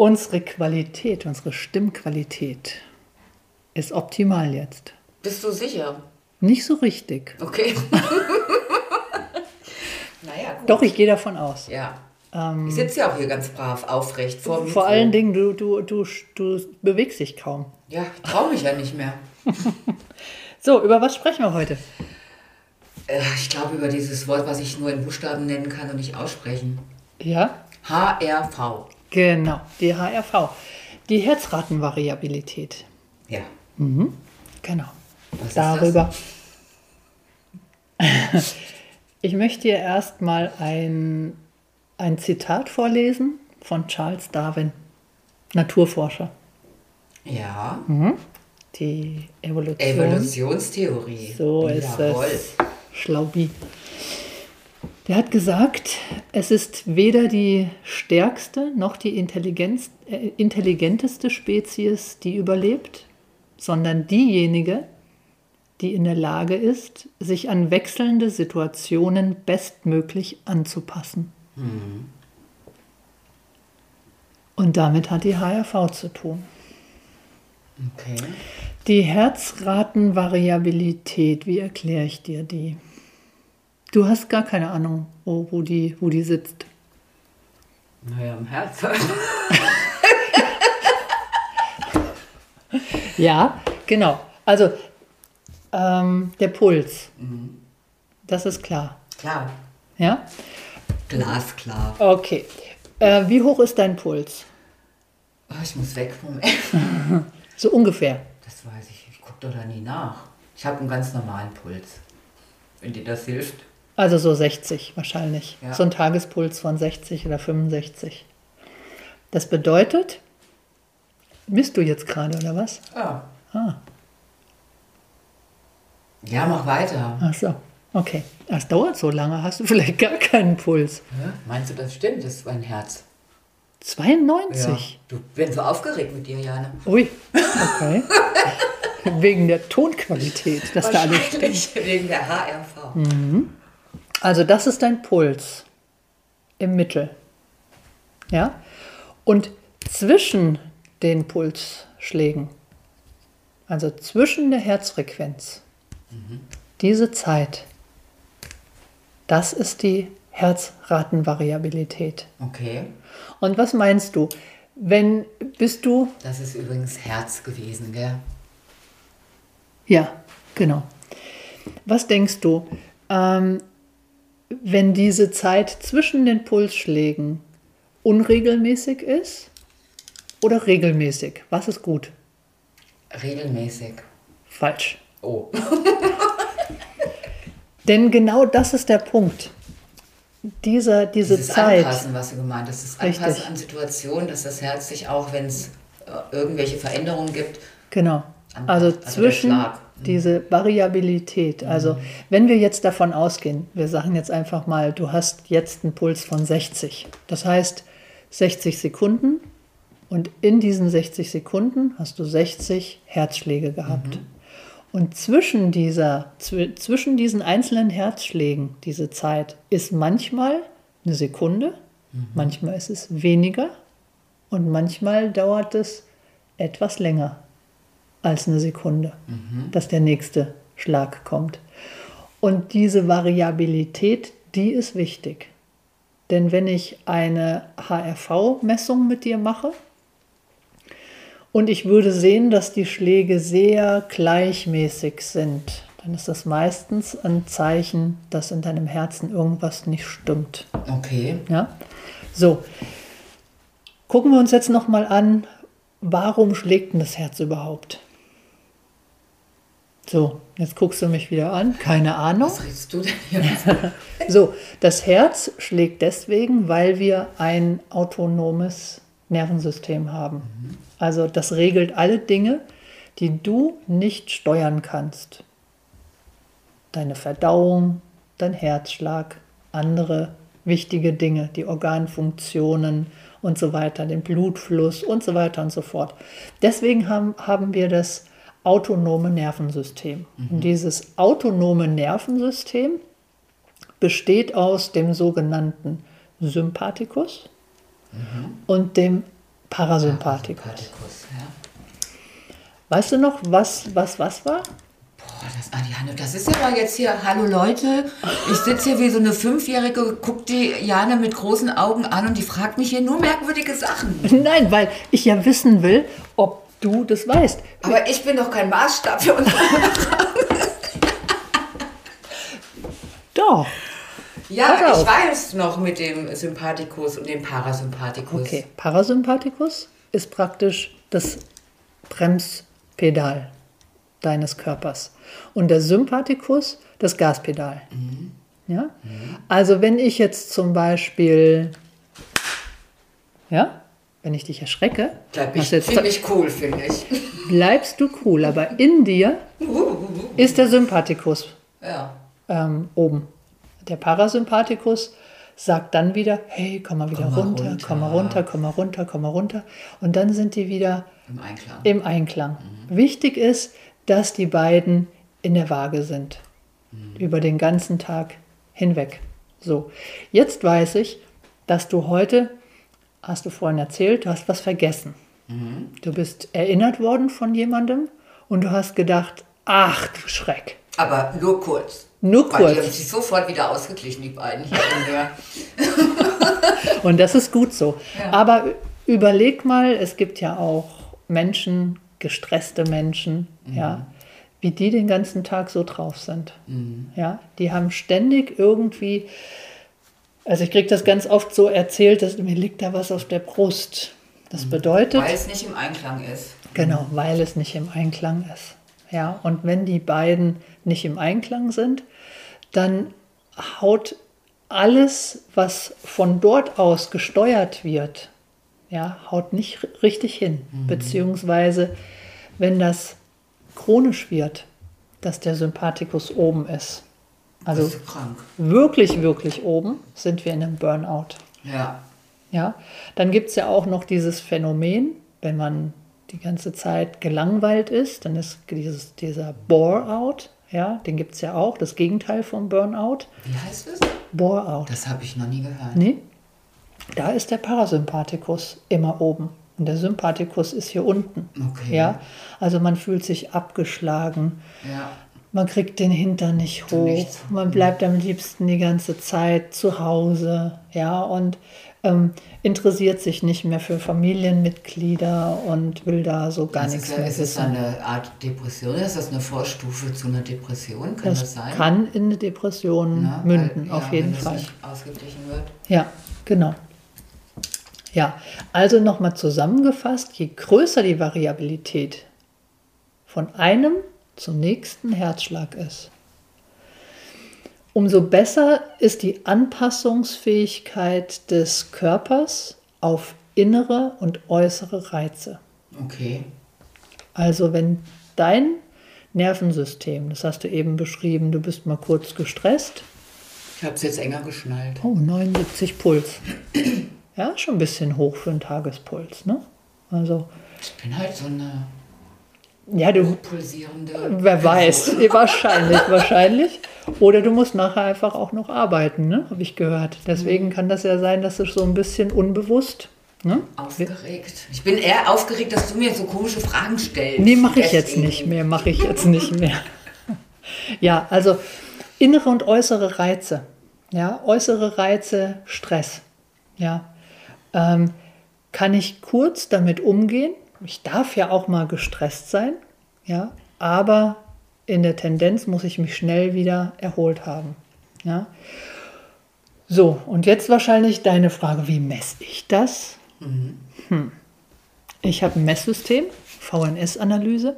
Unsere Qualität, unsere Stimmqualität ist optimal jetzt. Bist du sicher? Nicht so richtig. Okay. naja, gut. Doch, ich gehe davon aus. Ja. ich sitze ja auch hier ganz brav aufrecht vor Ähm, Vor allen Dingen, du, du, du, du bewegst dich kaum. Ja, ich traue mich ja nicht mehr. So, über was sprechen wir heute? Äh, Ich glaube über dieses Wort, was ich nur in Buchstaben nennen kann und nicht aussprechen. Ja, HRV. Genau, die HRV. Die Herzratenvariabilität. Ja. Genau. Was ist Darüber. Ich möchte dir erstmal ein, ein Zitat vorlesen von Charles Darwin, Naturforscher. Ja. Die Evolution. Evolutionstheorie. So ist Jawohl. es. Schlaubi. Der hat gesagt, es ist weder die stärkste noch die äh, intelligenteste Spezies, die überlebt, sondern diejenige, die in der Lage ist, sich an wechselnde Situationen bestmöglich anzupassen. Und damit hat die HRV zu tun. Okay. Die Herzratenvariabilität, wie erkläre ich dir die? Du hast gar keine Ahnung, wo, wo, die, wo die sitzt. Naja, im Herz. Ja, genau. Also ähm, der Puls, das ist klar. Klar. Ja? Glasklar. Okay. Äh, wie hoch ist dein Puls? Oh, ich muss weg vom So ungefähr. Das weiß ich. Ich gucke doch da nie nach. Ich habe einen ganz normalen Puls. Wenn dir das hilft. Also so 60 wahrscheinlich. Ja. So ein Tagespuls von 60 oder 65. Das bedeutet, misst du jetzt gerade oder was? Ja. Ah. Ja, mach weiter. Ach so, okay. Das dauert so lange, hast du vielleicht gar keinen Puls. Hä? Meinst du, das stimmt? Das ist mein Herz. 92? Du bin so aufgeregt mit dir, Jane. Ui, okay. Wegen der Tonqualität, dass da alles stimmt. Wegen der HRV. Also das ist dein Puls im Mittel. Ja? Und zwischen den Pulsschlägen, also zwischen der Herzfrequenz, diese Zeit, das ist die Herzratenvariabilität. Okay. Und was meinst du? Wenn bist du Das ist übrigens Herz gewesen, gell? Ja, genau. Was denkst du, ähm, wenn diese Zeit zwischen den Pulsschlägen unregelmäßig ist oder regelmäßig? Was ist gut? Regelmäßig. Falsch. Oh. Denn genau das ist der Punkt. Dieser, diese Dieses Zeit. Anpassen, was du gemeint hast. Das Richtig. Anpassen an Situationen, dass das Herz sich auch, wenn es äh, irgendwelche Veränderungen gibt, Genau. An- Also also zwischen. Diese Variabilität. Also wenn wir jetzt davon ausgehen, wir sagen jetzt einfach mal, du hast jetzt einen Puls von 60. Das heißt 60 Sekunden und in diesen 60 Sekunden hast du 60 Herzschläge gehabt. Mhm. Und zwischen, dieser, zw zwischen diesen einzelnen Herzschlägen, diese Zeit, ist manchmal eine Sekunde, Mhm. manchmal ist es weniger und manchmal dauert es etwas länger als eine Sekunde, dass der nächste Schlag kommt. Und diese Variabilität, die ist wichtig. Denn wenn ich eine HRV-Messung mit dir mache und ich würde sehen, dass die Schläge sehr gleichmäßig sind, dann ist das meistens ein Zeichen, dass in deinem Herzen irgendwas nicht stimmt. Okay. Ja? So, gucken wir uns jetzt nochmal an, warum schlägt denn das Herz überhaupt? So, jetzt guckst du mich wieder an. Keine Ahnung. Was redest du denn hier? So, das Herz schlägt deswegen, weil wir ein autonomes Nervensystem haben. Also das regelt alle Dinge, die du nicht steuern kannst. Deine Verdauung, dein Herzschlag, andere wichtige Dinge, die Organfunktionen und so weiter, den Blutfluss und so weiter und so fort. Deswegen haben, haben wir das autonome Nervensystem. Und dieses autonome Nervensystem besteht aus dem sogenannten Sympathikus und dem Parasympathikus. Sympathikus, ja. Weißt du noch, was was was war? Boah, das, ist ja mal jetzt hier, hallo Leute, ich sitze hier wie so eine Fünfjährige, guck die Jana mit großen Augen an und die fragt mich hier nur merkwürdige Sachen. Nein, weil ich ja wissen will, ob du das weißt. Aber ich bin doch kein Maßstab für uns. Doch. Ja, ich weiß noch mit dem Sympathikus und dem Parasympathikus. Okay, Parasympathikus ist praktisch das Bremspedal deines Körpers und der Sympathikus das Gaspedal. Ja? Also wenn ich jetzt zum Beispiel, ja, wenn ich dich erschrecke, Bleib ich ziemlich cool, finde ich. bleibst du cool, aber in dir ist der Sympathikus Ja. ähm, oben. Der Parasympathikus sagt dann wieder, hey, komm mal wieder Komm mal runter, runter. komm mal runter, komm mal runter, komm mal runter. Und dann sind die wieder Im Einklang. im Einklang. Wichtig ist, dass die beiden in der Waage sind. Über den ganzen Tag hinweg. So, jetzt weiß ich, dass du heute, hast du vorhin erzählt, du hast was vergessen. Du bist erinnert worden von jemandem und du hast gedacht, ach du Schreck. Aber nur kurz. Nur Weil die haben kurz. sich sofort wieder ausgeglichen, die beiden hier in. Und das ist gut so. Ja. Aber überleg mal, es gibt ja auch Menschen, gestresste Menschen, ja, wie die den ganzen Tag so drauf sind. Ja, die haben ständig irgendwie, also ich kriege das ganz oft so erzählt, dass mir liegt da was auf der Brust. Das bedeutet, Weil es nicht im Einklang ist. Genau, weil es nicht im Einklang ist. Ja, und wenn die beiden nicht im Einklang sind, dann haut alles, was von dort aus gesteuert wird, ja, haut nicht richtig hin. Beziehungsweise, wenn das chronisch wird, dass der Sympathikus oben ist, also wirklich, wirklich oben, sind wir in einem Burnout. Ja. Ja, dann gibt es ja auch noch dieses Phänomen, wenn man die ganze Zeit gelangweilt ist, dann ist dieses, dieser Bore-out, ja, den gibt es ja auch, das Gegenteil vom Burnout. Wie heißt es? Bore-out. Das habe ich noch nie gehört. Nee, da ist der Parasympathikus immer oben und der Sympathikus ist hier unten. Okay. Ja, also man fühlt sich abgeschlagen, Ja. Man kriegt den Hintern nicht hoch, man bleibt am liebsten die ganze Zeit zu Hause, ja, und ähm, interessiert sich nicht mehr für Familienmitglieder und will da so gar Das nichts ist, mehr ist es wissen. eine Art Depression? Ist das eine Vorstufe zu einer Depression? Kann das, Das sein? kann in eine Depression Na, münden, weil, auf ja, jeden wenn das Fall. nicht ausgeglichen wird. Ja, genau. Ja, also nochmal zusammengefasst, je größer die Variabilität von einem zum nächsten Herzschlag ist, umso besser ist die Anpassungsfähigkeit des Körpers auf innere und äußere Reize. Okay. Also wenn dein Nervensystem, das hast du eben beschrieben, du bist mal kurz gestresst, Ich habe es jetzt enger geschnallt. Oh, 79 Puls. Ja, schon ein bisschen hoch für einen Tagespuls, ne? Also, Ich bin halt so eine ja, du, pulsierende. wer weiß, wahrscheinlich, wahrscheinlich. Oder du musst nachher einfach auch noch arbeiten, ne? Habe ich gehört. Deswegen kann das ja sein, dass du so ein bisschen unbewusst, ne? Aufgeregt. Ich bin eher aufgeregt, dass du mir so komische Fragen stellst. Nee, mache ich jetzt nicht mehr, mache ich jetzt nicht mehr. Ja, also innere und äußere Reize. Ja, äußere Reize, Stress. Ja, ähm, kann ich kurz damit umgehen ich darf ja auch mal gestresst sein, ja, aber in der Tendenz muss ich mich schnell wieder erholt haben. Ja. So, und jetzt wahrscheinlich deine Frage, wie messe ich das? Mhm. Hm. Ich habe ein Messsystem, VNS-Analyse.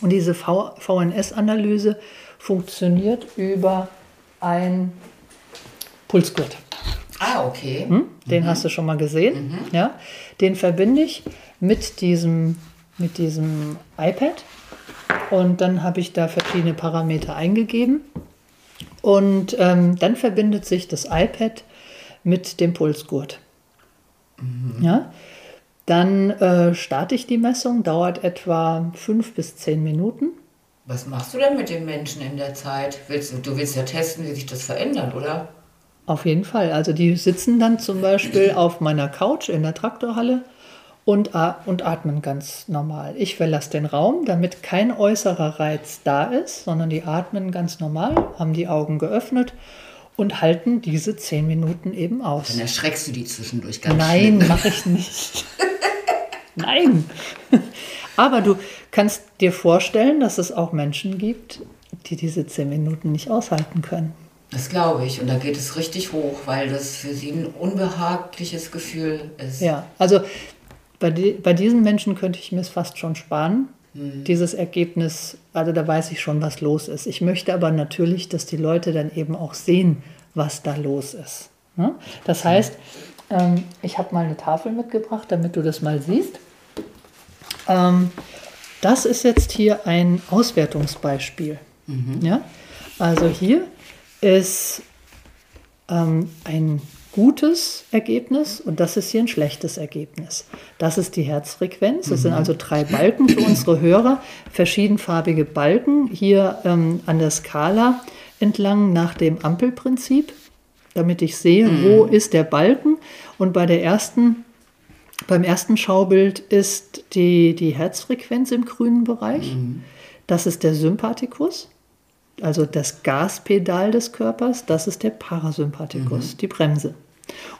Und diese VNS-Analyse funktioniert über ein Pulsgurt. Ah, okay. Hm? Den mhm. hast du schon mal gesehen. Mhm. Ja? Den verbinde ich mit diesem, mit diesem iPad. Und dann habe ich da verschiedene Parameter eingegeben. Und ähm, dann verbindet sich das iPad mit dem Pulsgurt. Mhm. Ja? Dann äh, starte ich die Messung, dauert etwa fünf bis zehn Minuten. Was machst du denn mit den Menschen in der Zeit? Willst, du willst ja testen, wie sich das verändert, oder? Auf jeden Fall. Also die sitzen dann zum Beispiel auf meiner Couch in der Traktorhalle und, und atmen ganz normal. Ich verlasse den Raum, damit kein äußerer Reiz da ist, sondern die atmen ganz normal, haben die Augen geöffnet und halten diese zehn Minuten eben aus. Dann erschreckst du die zwischendurch ganz Nein, mache ich nicht. Nein. Aber du kannst dir vorstellen, dass es auch Menschen gibt, die diese zehn Minuten nicht aushalten können. Das glaube ich. Und da geht es richtig hoch, weil das für sie ein unbehagliches Gefühl ist. Ja, also bei, die, bei diesen Menschen könnte ich mir es fast schon sparen. Mhm. Dieses Ergebnis, also da weiß ich schon, was los ist. Ich möchte aber natürlich, dass die Leute dann eben auch sehen, was da los ist. Ne? Das heißt, ähm, ich habe mal eine Tafel mitgebracht, damit du das mal siehst. Ähm, das ist jetzt hier ein Auswertungsbeispiel. Mhm. Ja? Also hier ist ähm, ein gutes Ergebnis und das ist hier ein schlechtes Ergebnis. Das ist die Herzfrequenz. Das mhm. sind also drei Balken für unsere Hörer, verschiedenfarbige Balken hier ähm, an der Skala entlang nach dem Ampelprinzip, damit ich sehe, mhm. wo ist der Balken. Und bei der ersten beim ersten Schaubild ist die, die Herzfrequenz im grünen Bereich. Mhm. Das ist der Sympathikus, also das Gaspedal des Körpers. Das ist der Parasympathikus, mhm. die Bremse.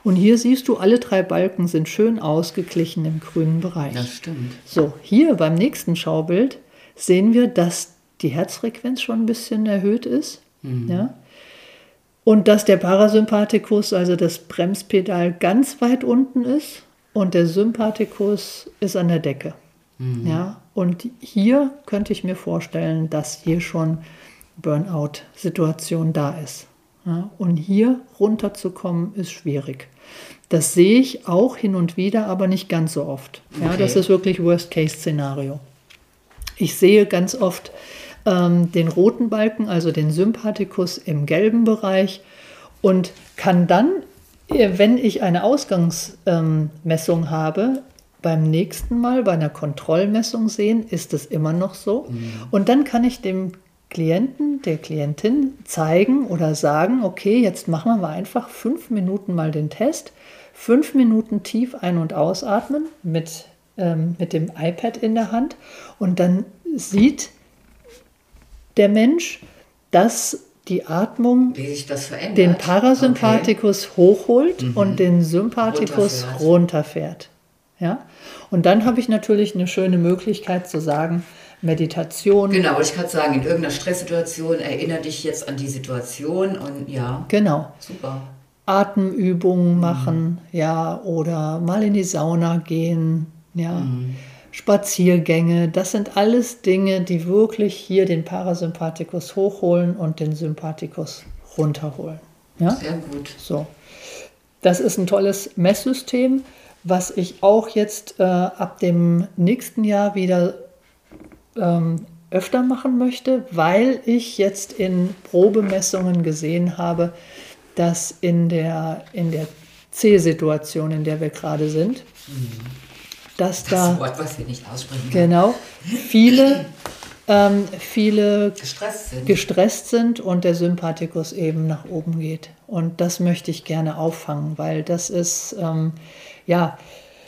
Und hier siehst du, alle drei Balken sind schön ausgeglichen im grünen Bereich. Das stimmt. So, hier beim nächsten Schaubild sehen wir, dass die Herzfrequenz schon ein bisschen erhöht ist. Mhm. Ja? Und dass der Parasympathikus, also das Bremspedal, ganz weit unten ist und der Sympathikus ist an der Decke. Mhm. Ja, und hier könnte ich mir vorstellen, dass hier schon Burnout-Situation da ist. Ja, und hier runterzukommen ist schwierig. Das sehe ich auch hin und wieder, aber nicht ganz so oft. Ja, das ist wirklich Worst-Case-Szenario. Ich sehe ganz oft ähm, den roten Balken, also den Sympathikus im gelben Bereich und kann dann wenn ich eine Ausgangsmessung ähm, habe, beim nächsten Mal bei einer Kontrollmessung sehen, ist es immer noch so. Mhm. Und dann kann ich dem Klienten, der Klientin zeigen oder sagen, okay, jetzt machen wir einfach fünf Minuten mal den Test, fünf Minuten tief ein- und ausatmen mit, ähm, mit dem iPad in der Hand und dann sieht der Mensch, dass die Atmung den Parasympathikus okay. hochholt mhm. und den Sympathikus runterfährt. runterfährt. Ja? Und dann habe ich natürlich eine schöne Möglichkeit zu sagen, Meditation. Genau, ich kann sagen, in irgendeiner Stresssituation erinnere dich jetzt an die Situation und ja. Genau. Super. Atemübungen mhm. machen, mhm. ja, oder mal in die Sauna gehen, ja. Mhm. Spaziergänge, das sind alles Dinge, die wirklich hier den Parasympathikus hochholen und den Sympathikus runterholen. Ja? Sehr gut. So. Das ist ein tolles Messsystem, was ich auch jetzt äh, ab dem nächsten Jahr wieder ähm, öfter machen möchte, weil ich jetzt in Probemessungen gesehen habe, dass in der, in der C-Situation, in der wir gerade sind, mhm dass das da Wort, was wir nicht aussprechen genau viele ähm, viele gestresst sind. gestresst sind und der Sympathikus eben nach oben geht. Und das möchte ich gerne auffangen, weil das ist ähm, ja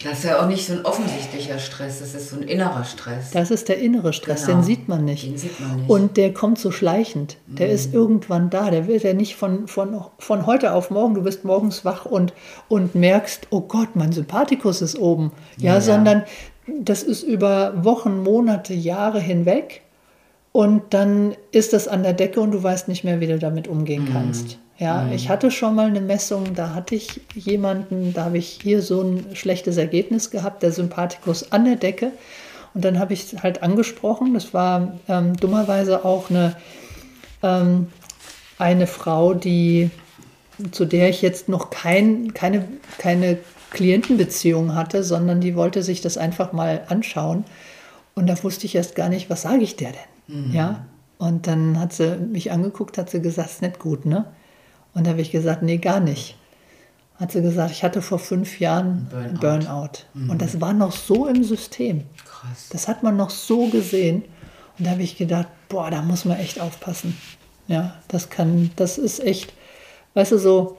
das ist ja auch nicht so ein offensichtlicher Stress, das ist so ein innerer Stress. Das ist der innere Stress, genau. den sieht man nicht. Den sieht man nicht. Und der kommt so schleichend. Der mhm. ist irgendwann da. Der wird ja nicht von, von, von heute auf morgen, du bist morgens wach und, und merkst, oh Gott, mein Sympathikus ist oben. Ja, ja sondern das ist über Wochen, Monate, Jahre hinweg. Und dann ist das an der Decke und du weißt nicht mehr, wie du damit umgehen kannst. Ja, ich hatte schon mal eine Messung, da hatte ich jemanden, da habe ich hier so ein schlechtes Ergebnis gehabt, der Sympathikus an der Decke. Und dann habe ich halt angesprochen, das war ähm, dummerweise auch eine, ähm, eine Frau, die, zu der ich jetzt noch kein, keine, keine Klientenbeziehung hatte, sondern die wollte sich das einfach mal anschauen. Und da wusste ich erst gar nicht, was sage ich der denn? Ja. Und dann hat sie mich angeguckt, hat sie gesagt, ist nicht gut, ne? Und da habe ich gesagt, nee, gar nicht. Hat sie gesagt, ich hatte vor fünf Jahren Burnout. Burnout. Und das war noch so im System. Krass. Das hat man noch so gesehen. Und da habe ich gedacht, boah, da muss man echt aufpassen. Ja, das kann, das ist echt, weißt du, so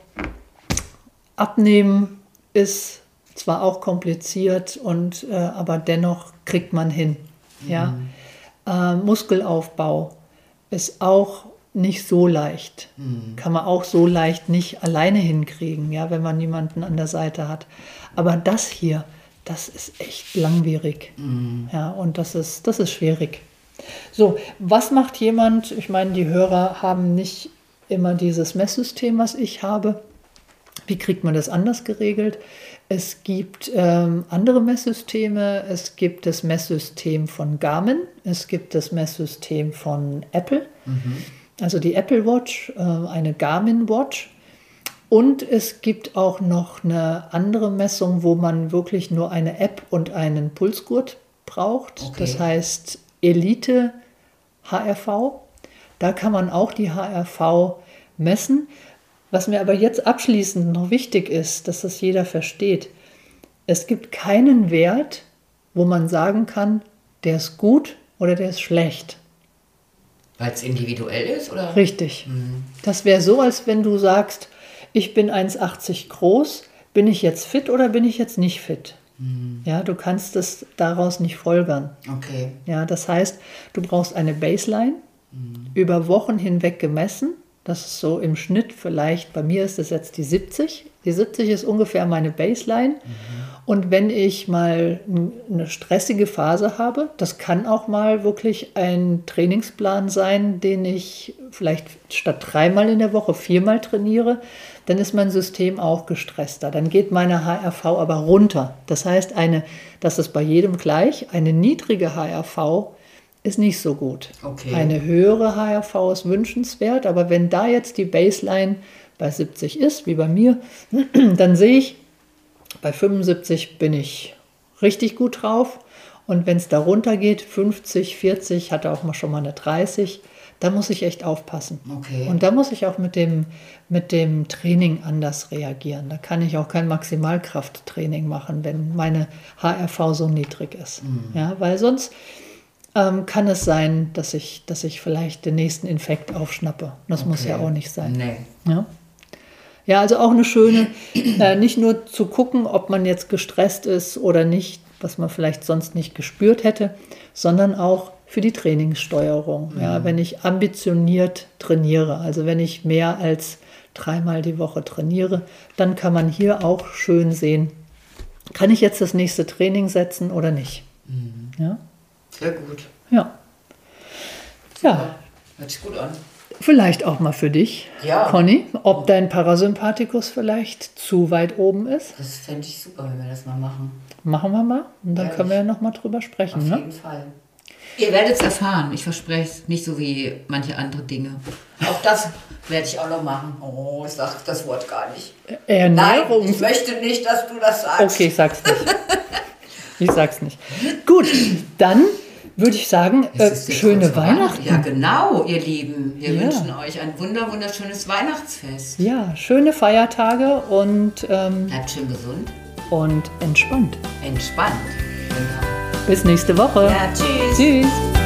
abnehmen ist zwar auch kompliziert und äh, aber dennoch kriegt man hin. Ja, äh, Muskelaufbau ist auch nicht so leicht. Kann man auch so leicht nicht alleine hinkriegen, ja, wenn man niemanden an der Seite hat. Aber das hier, das ist echt langwierig. Ja, und das ist, das ist schwierig. So, was macht jemand? Ich meine, die Hörer haben nicht immer dieses Messsystem, was ich habe. Wie kriegt man das anders geregelt? Es gibt ähm, andere Messsysteme. Es gibt das Messsystem von Garmin. Es gibt das Messsystem von Apple. Also die Apple Watch, äh, eine Garmin Watch. Und es gibt auch noch eine andere Messung, wo man wirklich nur eine App und einen Pulsgurt braucht. Okay. Das heißt Elite HRV. Da kann man auch die HRV messen. Was mir aber jetzt abschließend noch wichtig ist, dass das jeder versteht. Es gibt keinen Wert, wo man sagen kann, der ist gut oder der ist schlecht. Weil es individuell ist, oder? Richtig. Das wäre so, als wenn du sagst, ich bin 1,80 groß, bin ich jetzt fit oder bin ich jetzt nicht fit? Ja, du kannst es daraus nicht folgern. Okay. Ja, das heißt, du brauchst eine Baseline über Wochen hinweg gemessen. Das ist so im Schnitt vielleicht, bei mir ist es jetzt die 70. Die 70 ist ungefähr meine Baseline. Und wenn ich mal eine stressige Phase habe, das kann auch mal wirklich ein Trainingsplan sein, den ich vielleicht statt dreimal in der Woche viermal trainiere, dann ist mein System auch gestresster. Dann geht meine HRV aber runter. Das heißt, eine, das ist bei jedem gleich, eine niedrige HRV ist nicht so gut. Okay. Eine höhere HRV ist wünschenswert, aber wenn da jetzt die Baseline bei 70 ist, wie bei mir, dann sehe ich, bei 75 bin ich richtig gut drauf. Und wenn es da runter geht, 50, 40, hatte auch mal schon mal eine 30, da muss ich echt aufpassen. Okay. Und da muss ich auch mit dem, mit dem Training anders reagieren. Da kann ich auch kein Maximalkrafttraining machen, wenn meine HRV so niedrig ist. Ja, weil sonst ähm, kann es sein, dass ich, dass ich vielleicht den nächsten Infekt aufschnappe. Das muss Okay. ja auch nicht sein. Nee. Ja. ja, also auch eine schöne, äh, nicht nur zu gucken, ob man jetzt gestresst ist oder nicht, was man vielleicht sonst nicht gespürt hätte, sondern auch für die Trainingssteuerung. Ja, wenn ich ambitioniert trainiere, also wenn ich mehr als dreimal die Woche trainiere, dann kann man hier auch schön sehen, kann ich jetzt das nächste Training setzen oder nicht. Ja, Sehr gut. ja. Ja, Hört sich gut an. Vielleicht auch mal für dich, Ja. Conny, ob dein Parasympathikus vielleicht zu weit oben ist. Das fände ich super, wenn wir das mal machen. Machen wir mal und dann Ehrlich? können wir ja noch mal drüber sprechen. Auf Ne? jeden Fall. Ihr werdet es erfahren, ich verspreche es. Nicht so wie manche andere Dinge. Auch das werde ich auch noch machen. Oh, ich sage das Wort gar nicht. Nein, Ernährung. ich möchte nicht, dass du das sagst. Okay, ich sag's nicht. Ich sag's nicht. Gut, dann würde ich sagen, äh, schöne Weihnachten. Ja, genau, ihr Lieben. Wir Ja. wünschen euch ein wunder wunderschönes Weihnachtsfest. Ja, schöne Feiertage und, ähm, Bleibt schön gesund, und entspannt. entspannt. Genau. Bis nächste Woche. Ja, tschüss. Tschüss.